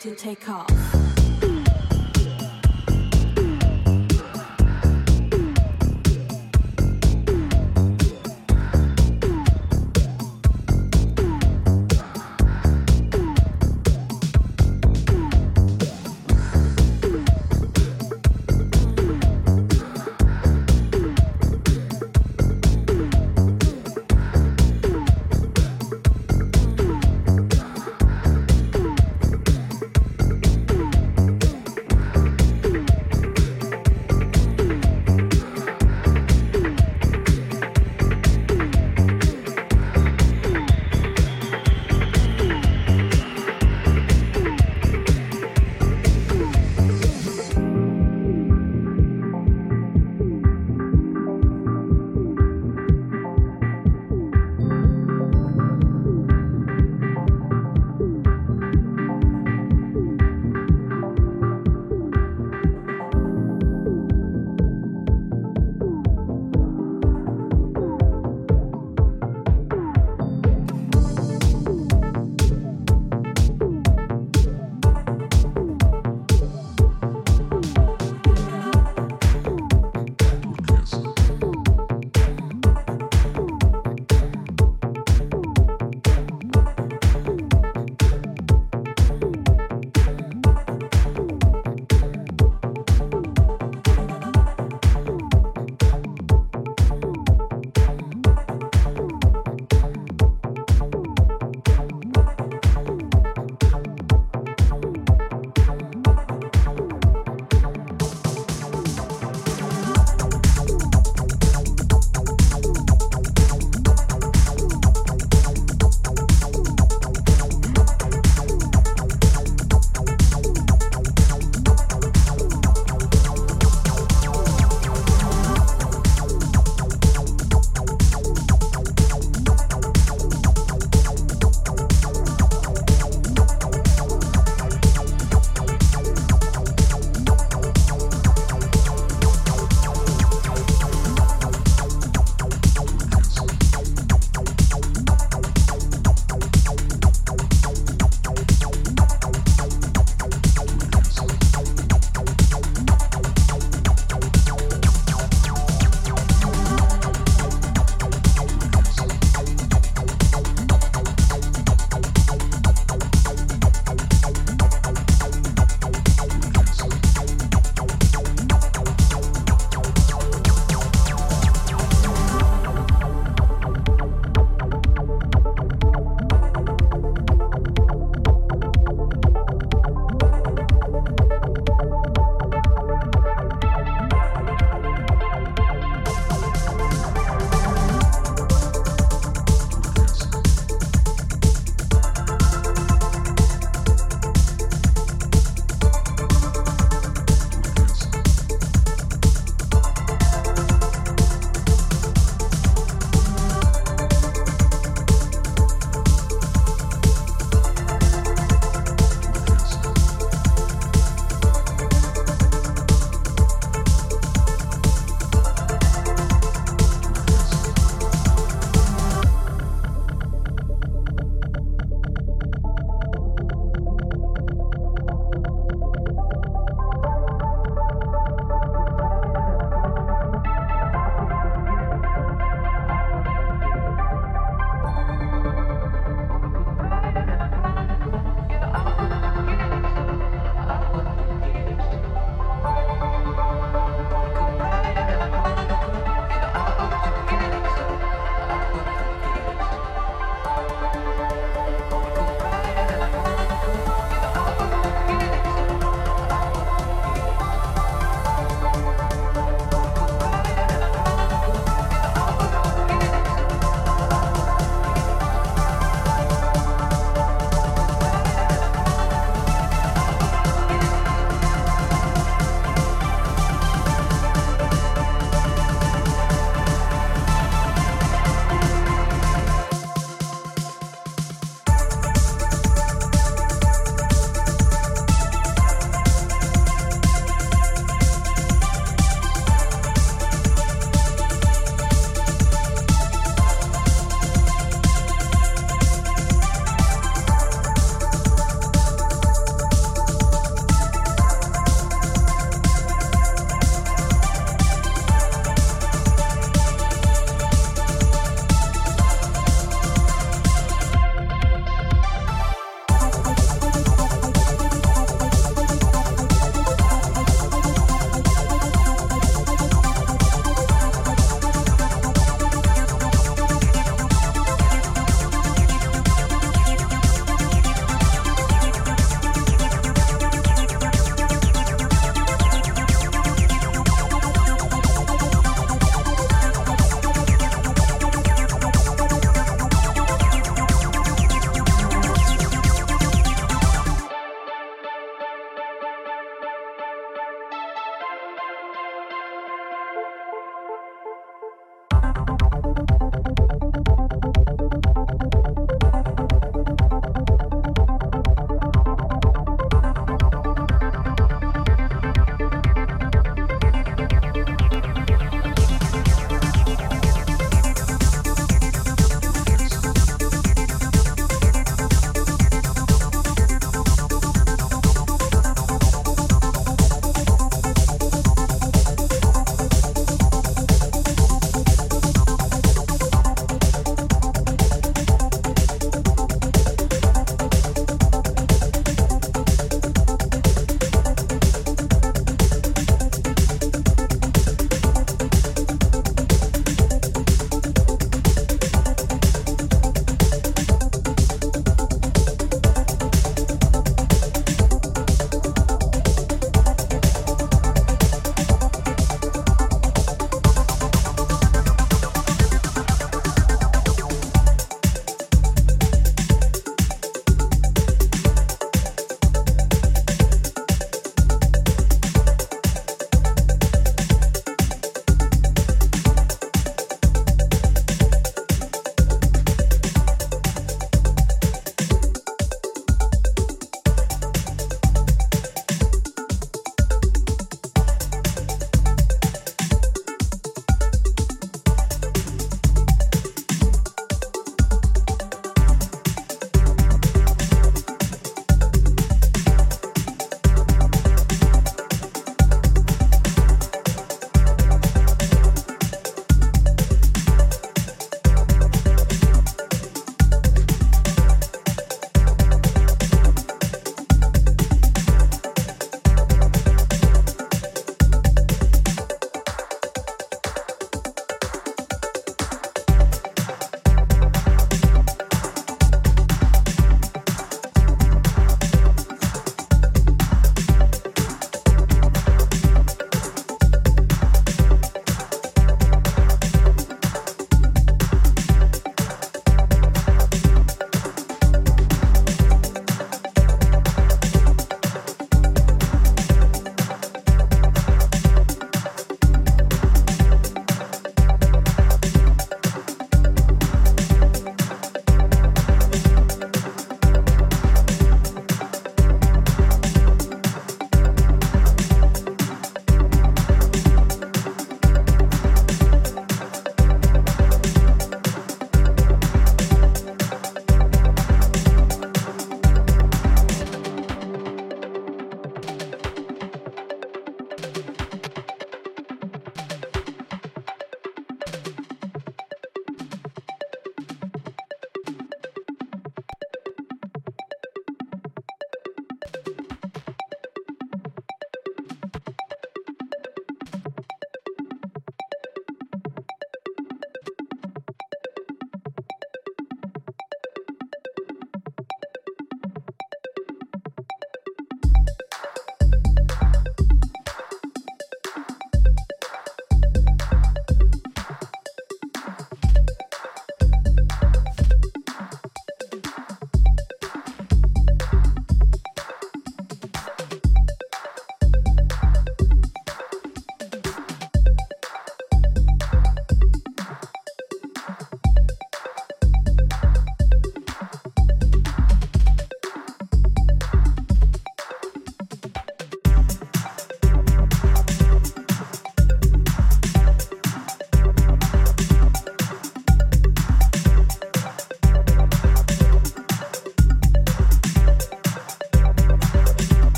to take off.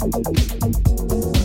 Música